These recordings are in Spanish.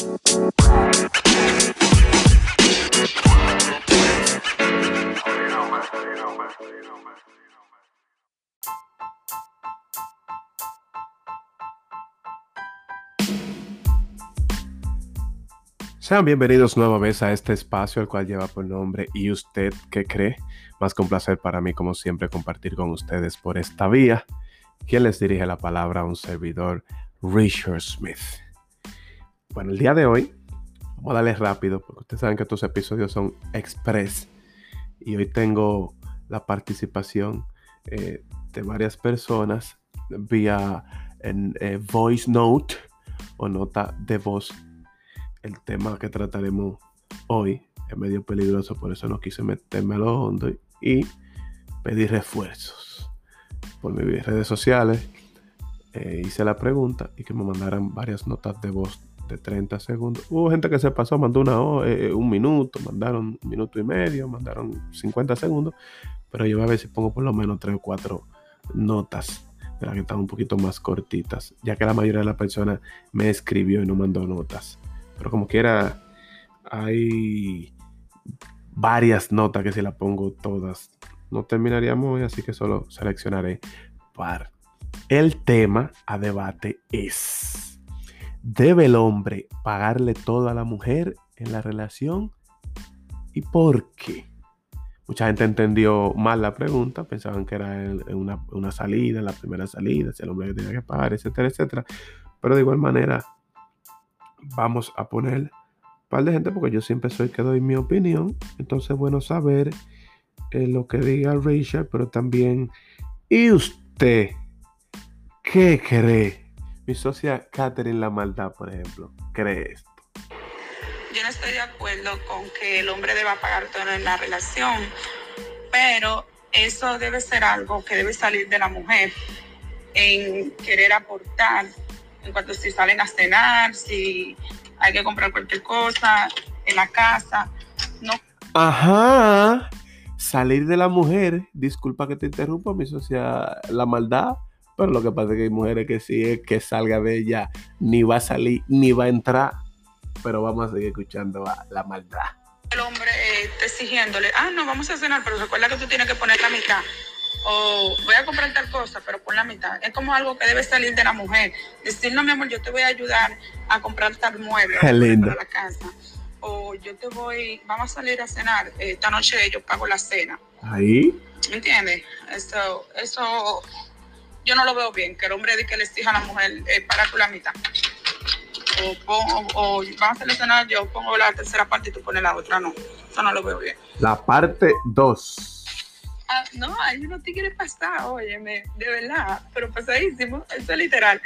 Sean bienvenidos nueva vez a este espacio, el cual lleva por nombre ¿Y usted qué cree? Más que un placer para mí, como siempre, compartir con ustedes por esta vía. ¿Quién les dirige la palabra? Un servidor, Richard Smith. Bueno, el día de hoy, vamos a darle rápido, porque ustedes saben que estos episodios son express. Y hoy tengo la participación eh, de varias personas vía eh, voice note o nota de voz el tema que trataremos hoy es medio peligroso, por eso no quise meterme a lo hondo y pedir refuerzos. Por mis redes sociales eh, hice la pregunta y que me mandaran varias notas de voz de 30 segundos. Hubo gente que se pasó, mandó una eh, un minuto, mandaron un minuto y medio, mandaron 50 segundos, pero yo voy a ver si pongo por lo menos 3 o 4 notas de las que están un poquito más cortitas, ya que la mayoría de las personas me escribió y no mandó notas. Pero como quiera, hay varias notas que si las pongo todas no terminaríamos hoy, así que solo seleccionaré par. El tema a debate es, ¿debe el hombre pagarle todo a la mujer en la relación? ¿Y por qué? Mucha gente entendió mal la pregunta, pensaban que era una, una salida, la primera salida, si el hombre tenía que pagar, etcétera, etcétera. Pero de igual manera, vamos a poner un par de gente porque yo siempre soy que doy mi opinión. Entonces, bueno saber eh, lo que diga Richard, pero también, ¿y usted qué cree? Mi socia Catherine La Maldad, por ejemplo, cree esto. Yo no estoy de acuerdo con que el hombre deba pagar todo en la relación, pero eso debe ser algo que debe salir de la mujer en querer aportar en cuanto si salen a cenar, si hay que comprar cualquier cosa en la casa. No. Ajá. Salir de la mujer, disculpa que te interrumpa, mi socia, la maldad, pero lo que pasa es que hay mujeres que sí es que salga de ella, ni va a salir, ni va a entrar, pero vamos a seguir escuchando a la maldad. El hombre eh, exigiéndole, ah, no, vamos a cenar, pero recuerda que tú tienes que poner la mitad o voy a comprar tal cosa, pero por la mitad. Es como algo que debe salir de la mujer. Decir, no, mi amor, yo te voy a ayudar a comprar tal mueble para la casa. O yo te voy, vamos a salir a cenar. Eh, esta noche yo pago la cena. Ahí. ¿Me entiendes? Eso, eso, yo no lo veo bien, que el hombre diga que le exija a la mujer eh, pagar por la mitad. O, pongo, o vamos a cenar, yo pongo la tercera parte y tú pones la otra. No, eso no lo veo bien. La parte 2 Ah, no, hay unos tigres pasados, óyeme, de verdad, pero pasadísimo, eso es literal,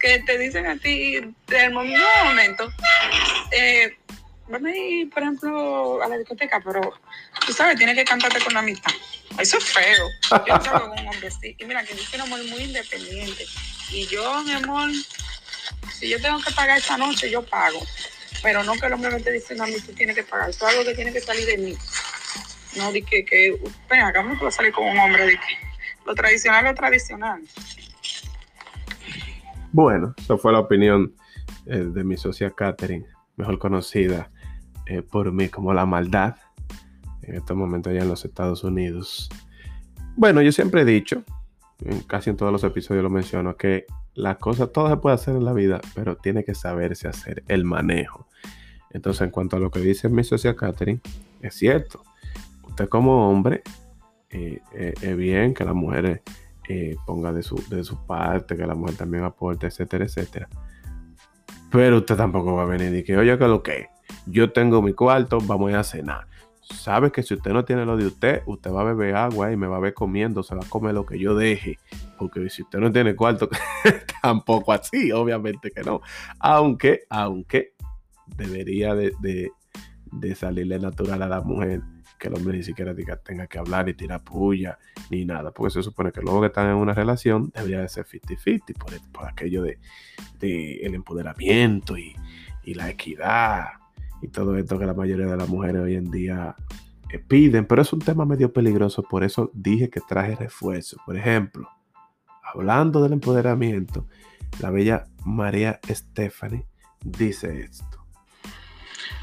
que te dicen a ti del momento, momento, eh, vamos a ir, por ejemplo, a la discoteca, pero tú sabes, tienes que cantarte con la mitad. Eso es feo. Yo no salgo con un hombre así. Y mira, que yo soy un amor muy independiente. Y yo, mi amor, si yo tengo que pagar esta noche, yo pago. Pero no que el hombre me esté diciendo a mí, tú tienes que pagar. Eso es algo que tiene que salir de mí. No, de que, que ven acá, no puedo salir con un hombre de que lo tradicional es tradicional. Bueno, esa fue la opinión eh, de mi socia Catherine, mejor conocida eh, por mí como la maldad, en este momento allá en los Estados Unidos. Bueno, yo siempre he dicho, en casi en todos los episodios lo menciono, que la cosa, todo se puede hacer en la vida, pero tiene que saberse hacer el manejo. Entonces, en cuanto a lo que dice mi socia Catherine, es cierto usted como hombre, eh, eh, es bien que la mujer eh, ponga de su, de su parte, que la mujer también aporte, etcétera, etcétera. Pero usted tampoco va a venir y que, oye, que lo que yo tengo mi cuarto, vamos a cenar. Sabe que si usted no tiene lo de usted, usted va a beber agua y me va a ver comiendo, se va a comer lo que yo deje. Porque si usted no tiene cuarto, tampoco así, obviamente que no. Aunque, aunque debería de, salirle natural a la mujer que el hombre ni siquiera tenga que hablar y tirar puya ni nada, porque se supone que luego que están en una relación debería de ser 50-50 por, aquello de, el empoderamiento y, la equidad y todo esto que la mayoría de las mujeres hoy en día eh, piden, pero es un tema medio peligroso, por eso dije que traje refuerzo. Por ejemplo, hablando del empoderamiento, la bella María Stephanie dice esto.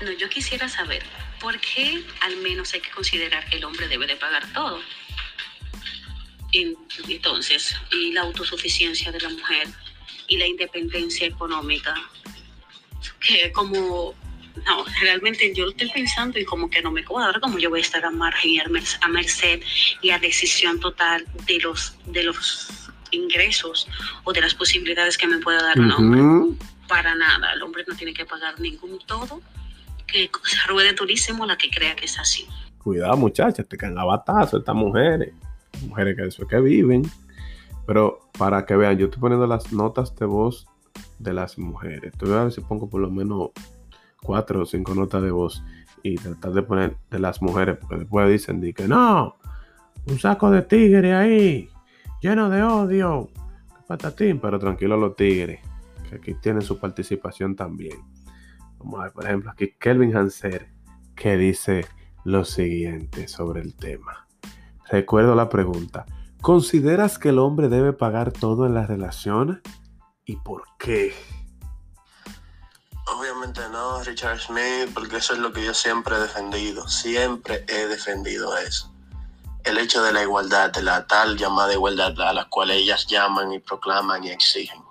No, yo quisiera saber, ¿por qué al menos hay que considerar que el hombre debe de pagar todo? En- Entonces, y la autosuficiencia de la mujer y la independencia económica, que como, no, realmente yo lo estoy pensando y como que no me cuadra, como yo voy a estar a margen y a mer- a merced y a decisión total de los, de los ingresos o de las posibilidades que me pueda dar un hombre. Para nada, el hombre no tiene que pagar ningún todo, que se ruede durísimo la que crea que es así. Cuidado, muchachas, te caen a batazo estas mujeres. Mujeres que eso es que viven. Pero para que vean, yo estoy poniendo las notas de voz de las mujeres. Te voy a ver si pongo por lo menos cuatro o cinco notas de voz y tratar de poner de las mujeres, porque después dicen di que no, un saco de tigre ahí, lleno de odio, patatín, pero tranquilo los tigres, que aquí tienen su participación también. Vamos a ver, por ejemplo, aquí Kelvin Hanser, que dice lo siguiente sobre el tema. Recuerdo la pregunta. ¿Consideras que el hombre debe pagar todo en la relación? ¿Y por qué? Obviamente no, Richard Smith, porque eso es lo que yo siempre he defendido. Siempre he defendido eso. El hecho de la igualdad, de la tal llamada igualdad a la cual ellas llaman y proclaman y exigen,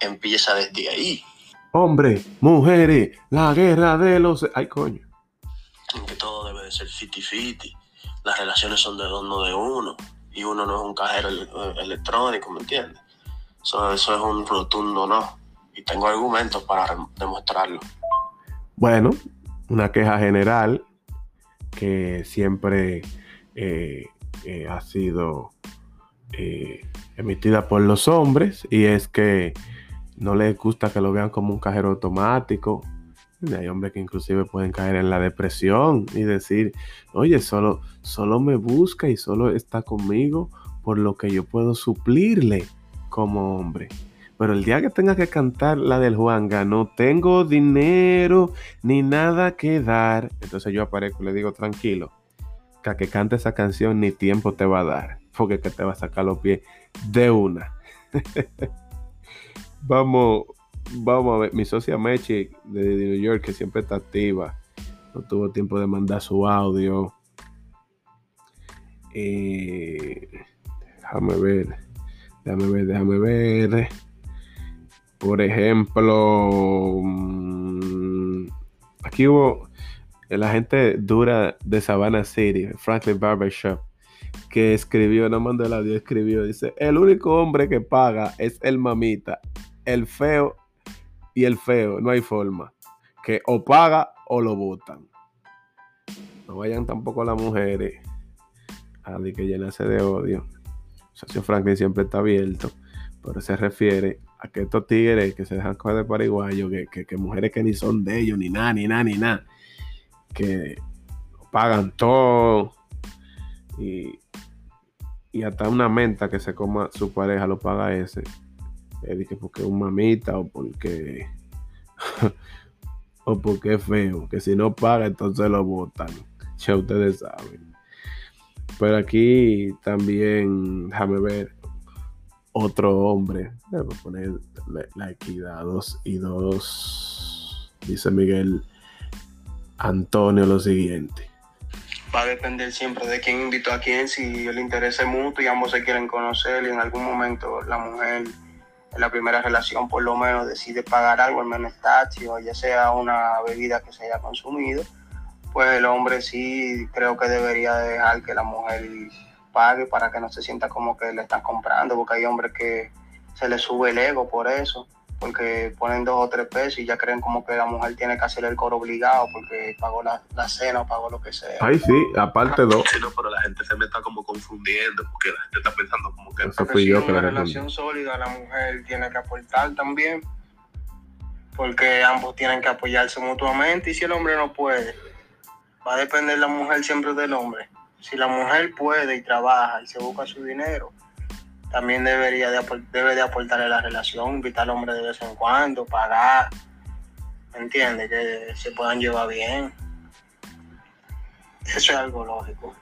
empieza desde ahí. Hombre, mujeres, la guerra de los... Ay, coño. En que todo debe de ser fiti-fiti. Las relaciones son de uno de uno. Y uno no es un cajero ele- electrónico, ¿me entiendes? Eso, eso es un rotundo no. Tengo argumentos para demostrarlo. Bueno, una queja general que siempre eh, eh, ha sido eh, emitida por los hombres y es que no les gusta que lo vean como un cajero automático. Hay hombres que inclusive pueden caer en la depresión y decir, oye, solo, solo me busca y solo está conmigo por lo que yo puedo suplirle como hombre. Pero el día que tenga que cantar la del Juanga, no tengo dinero ni nada que dar. Entonces yo aparezco y le digo, tranquilo, que a que cante esa canción ni tiempo te va a dar, porque que te va a sacar los pies de una. vamos, vamos a ver, mi socia Mechi de, New York, que siempre está activa, no tuvo tiempo de mandar su audio. Eh, déjame ver, déjame ver, déjame ver. Por ejemplo, mm, aquí hubo la gente dura de Savannah City, Franklin Barbershop, que escribió, no mandó el audio, escribió, dice, el único hombre que paga es el mamita, el feo y el feo, no hay forma, que o paga o lo votan. No vayan tampoco las mujeres a que llenarse de odio. Socio Franklin siempre está abierto, pero se refiere a que estos tigres que se dejan coger de paraguayo, que, que, mujeres que ni son de ellos, ni nada, ni nada, ni nada, que pagan todo y, y hasta una menta que se coma su pareja lo paga ese. Es de que porque es un mamita o porque o porque es feo, que si no paga entonces lo votan. Ya ustedes saben. Pero aquí también, déjame ver, otro hombre. Voy a poner la, equidad, dos y dos. Dice Miguel Antonio lo siguiente. Va a depender siempre de quién invitó a quién, si el interés es mutuo y ambos se quieren conocer y en algún momento la mujer en la primera relación por lo menos decide pagar algo, al menos taxi o ya sea una bebida que se haya consumido, pues el hombre sí creo que debería dejar que la mujer pague para que no se sienta como que le están comprando, porque hay hombres que se les sube el ego por eso, porque ponen dos o tres pesos y ya creen como que la mujer tiene que hacer el coro obligado porque pagó la, la cena o pagó lo que sea. Ay, sí, aparte dos. Sí, no, pero la gente se me está como confundiendo porque la gente está pensando como que... Eso fui yo que una relación sólida la mujer tiene que aportar también porque ambos tienen que apoyarse mutuamente y si el hombre no puede, va a depender la mujer siempre del hombre. Si la mujer puede y trabaja y se busca su dinero, también debería de, debe de aportarle la relación, invitar al hombre de vez en cuando, pagar, ¿me entiendes? Que se puedan llevar bien. Eso es algo lógico.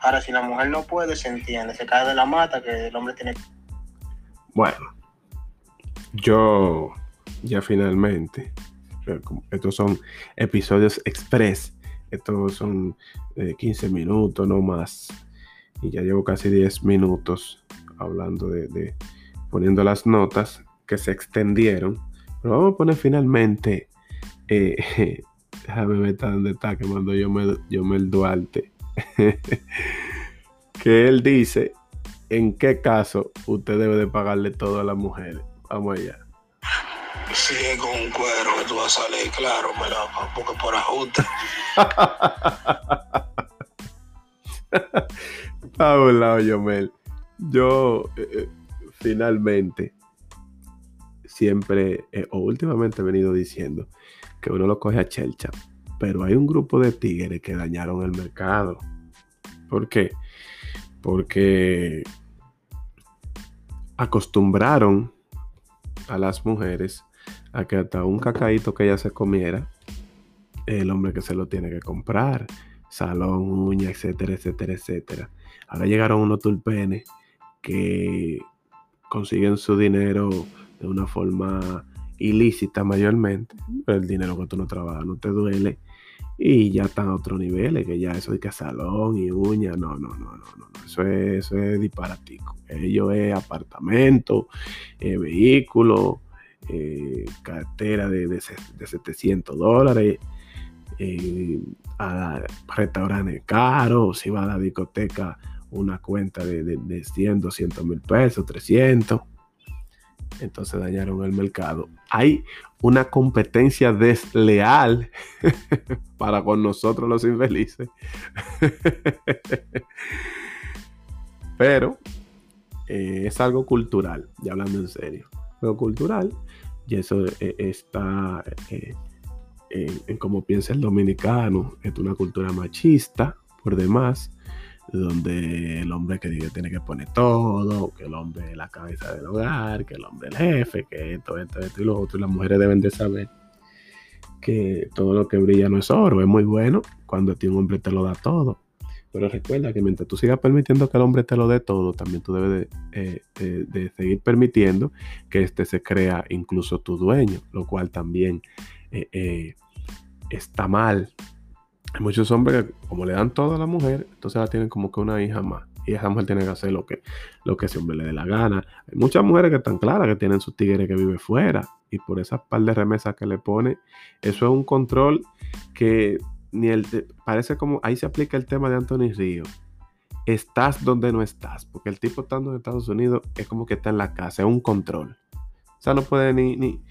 Ahora, si la mujer no puede, se entiende, se cae de la mata, que el hombre tiene Bueno, yo ya finalmente Estos son episodios express. Estos son 15 minutos, no más. Y ya llevo casi 10 minutos hablando de, poniendo las notas que se extendieron. Pero vamos a poner finalmente. Eh, déjame ver dónde está que mandó yo me, yo me el Duarte. que él dice en qué caso usted debe de pagarle todo a las mujeres. Vamos allá. Si es con un cuero que tú vas a salir, claro, me lo, porque por ajuste. Está lado, Yomel. Yo, eh, eh, finalmente, siempre, eh, o últimamente he venido diciendo que uno lo coge a chelcha, pero hay un grupo de tigres que dañaron el mercado. ¿Por qué? Porque acostumbraron a las mujeres a que hasta un cacaíto que ella se comiera, el hombre que se lo tiene que comprar, salón, uña, etcétera, etcétera, etcétera. Ahora llegaron unos tulpenes que consiguen su dinero de una forma ilícita mayormente, el dinero que tú no trabajas no te duele y ya están a otro nivel, que ya eso de que salón y uña, no, no, no, no, no, eso es, eso es disparatico. Ello es apartamento, eh, vehículo, eh, cartera de, de, 700 dólares, eh, a restaurantes caros, si va a la discoteca una cuenta de, de, de 100, 200 mil pesos, 300 entonces dañaron el mercado. Hay una competencia desleal para con nosotros los infelices. Pero eh, es algo cultural, ya hablando en serio. Algo cultural, y eso eh, está eh, en cómo piensa el dominicano. Es una cultura machista, por demás donde el hombre que tiene que poner todo, que el hombre es la cabeza del hogar, que el hombre es el jefe, que esto, esto, esto y lo otro. Y las mujeres deben de saber que todo lo que brilla no es oro, es muy bueno cuando un hombre te lo da todo. Pero recuerda que mientras tú sigas permitiendo que el hombre te lo dé todo, también tú debes de, eh, seguir permitiendo que éste se crea incluso tu dueño, lo cual también eh, eh, está mal hay muchos hombres que como le dan todo a la mujer, entonces la tienen como que una hija más. Y esa mujer tiene que hacer lo que, lo que ese hombre le dé la gana. Hay muchas mujeres que están claras que tienen sus tigres que vive fuera. Y por esas par de remesas que le pone, eso es un control que ni el parece como ahí se aplica el tema de Anthony Río. Estás donde no estás. Porque el tipo estando en Estados Unidos es como que está en la casa, es un control. O sea, no puede ni, ni,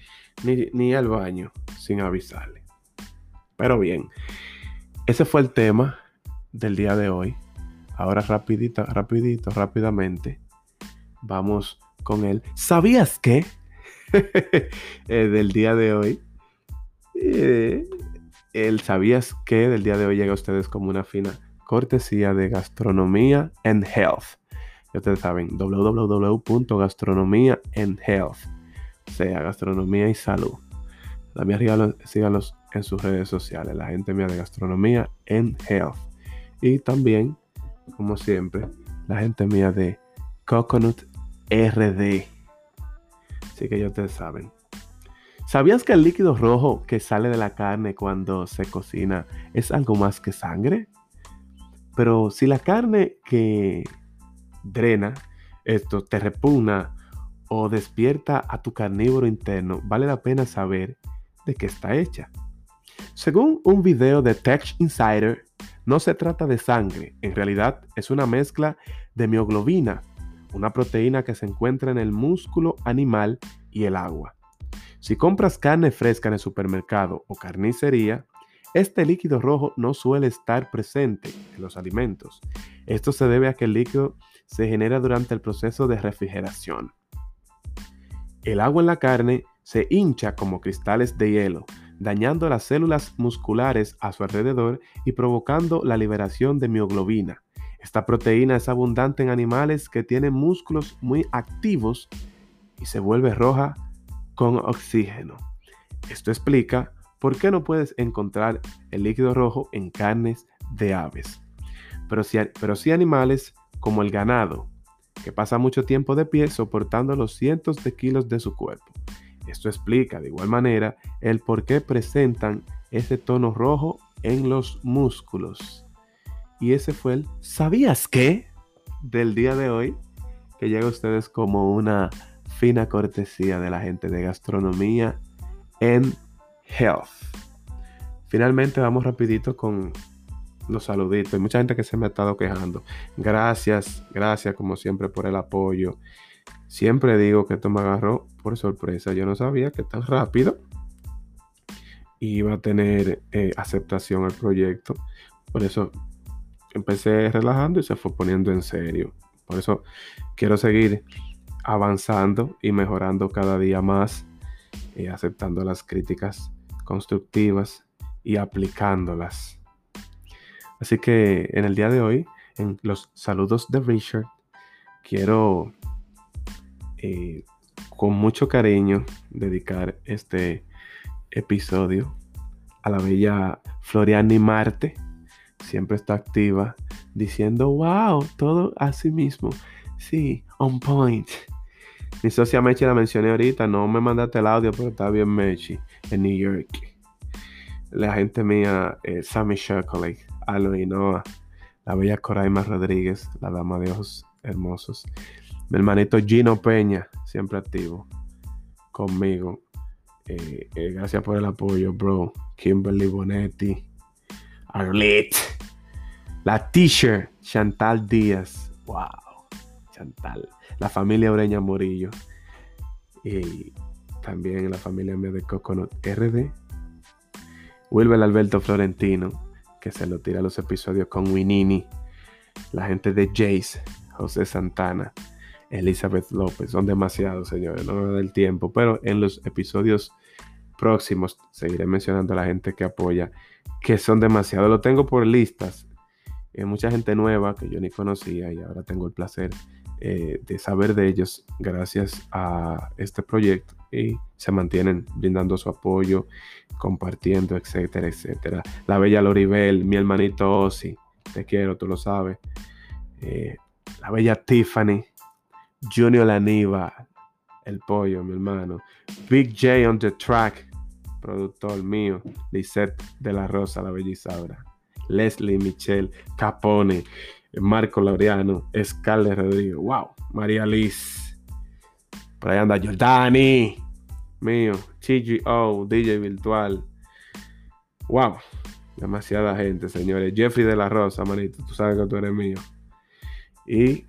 ni, ni ir al baño sin avisarle. Pero bien. Ese fue el tema del día de hoy. Ahora rapidito, rapidito, rápidamente. Vamos con él. ¿Sabías qué? Eh, del día de hoy. Eh, el ¿Sabías qué? del día de hoy llega a ustedes como una fina cortesía de Gastronomía and Health. Ya ustedes saben, www.gastronomía and health. sea, gastronomía y salud. También síganlos en sus redes sociales, la gente mía de gastronomía en health. Y también, como siempre, la gente mía de Coconut RD. Así que ya ustedes saben. ¿Sabías que el líquido rojo que sale de la carne cuando se cocina es algo más que sangre? Pero si la carne que drena esto te repugna o despierta a tu carnívoro interno, vale la pena saber de qué está hecha. Según un video de Tech Insider, no se trata de sangre, en realidad es una mezcla de mioglobina, una proteína que se encuentra en el músculo animal y el agua. Si compras carne fresca en el supermercado o carnicería, este líquido rojo no suele estar presente en los alimentos. Esto se debe a que el líquido se genera durante el proceso de refrigeración. El agua en la carne se hincha como cristales de hielo, dañando las células musculares a su alrededor y provocando la liberación de mioglobina. Esta proteína es abundante en animales que tienen músculos muy activos y se vuelve roja con oxígeno. Esto explica por qué no puedes encontrar el líquido rojo en carnes de aves. Pero sí, animales como el ganado, que pasa mucho tiempo de pie soportando los cientos de kilos de su cuerpo. Esto explica de igual manera el por qué presentan ese tono rojo en los músculos. Y ese fue el ¿sabías qué? del día de hoy, que llega a ustedes como una fina cortesía de la gente de gastronomía en health. Finalmente vamos rapidito con los saluditos. Hay mucha gente que se me ha estado quejando. Gracias, gracias como siempre por el apoyo. Siempre digo que esto me agarró por sorpresa. Yo no sabía que tan rápido iba a tener eh, aceptación al proyecto. Por eso empecé relajando y se fue poniendo en serio. Por eso quiero seguir avanzando y mejorando cada día más, eh, aceptando las críticas constructivas y aplicándolas. Así que en el día de hoy, en los saludos de Richard, quiero eh, con mucho cariño dedicar este episodio a la bella Floriani Marte. Siempre está activa diciendo, wow, todo así mismo. Sí, on point. Mi socia Mechi la mencioné ahorita, no me mandaste el audio, pero está bien Mechi en New York. La gente mía, eh, Sammy Chocolate, Alo Noah, la bella Coraima Rodríguez, la dama de ojos hermosos. Mi hermanito Gino Peña, siempre activo conmigo. Eh, eh, gracias por el apoyo, bro. Kimberly Bonetti, Arlette, la teacher Chantal Díaz. Wow, Chantal. La familia Oreña Morillo. Y también la familia mía de Coconut RD. Wilber Alberto Florentino, que se lo tira los episodios con Winini. La gente de Jace, José Santana, Elizabeth López. Son demasiados, señores, no me da el tiempo. Pero en los episodios próximos seguiré mencionando a la gente que apoya, que son demasiados. Lo tengo por listas. Hay mucha gente nueva que yo ni conocía y ahora tengo el placer eh, de saber de ellos gracias a este proyecto y se mantienen brindando su apoyo, compartiendo, etcétera, etcétera. La bella Loribel, mi hermanito Ozzy, te quiero, tú lo sabes. Eh, la bella Tiffany, Junior Laniva, el pollo, mi hermano. Big J on the track, productor mío. Lisette de la Rosa, la bella Isaura. Leslie Michelle Capone. Marco Laureano, Scarlett Rodríguez, wow, María Liz, por ahí anda Jordani, mío, CGO, DJ Virtual, wow, demasiada gente, señores. Jeffrey de la Rosa, manito, tú sabes que tú eres mío. Y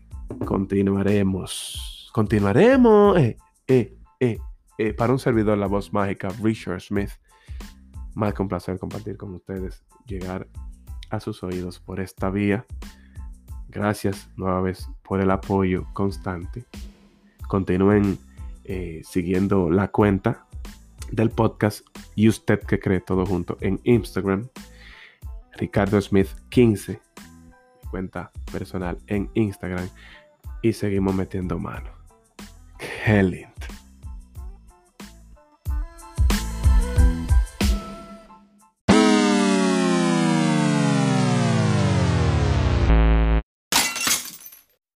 continuaremos, continuaremos, eh, eh, eh, eh, para un servidor, la voz mágica, Richard Smith. Más que un placer compartir con ustedes, llegar a sus oídos por esta vía. Gracias nueva vez por el apoyo constante. Continúen eh, siguiendo la cuenta del podcast y usted que cree todo junto en Instagram. Ricardo Smith 15, cuenta personal en Instagram. Y seguimos metiendo mano. Qué.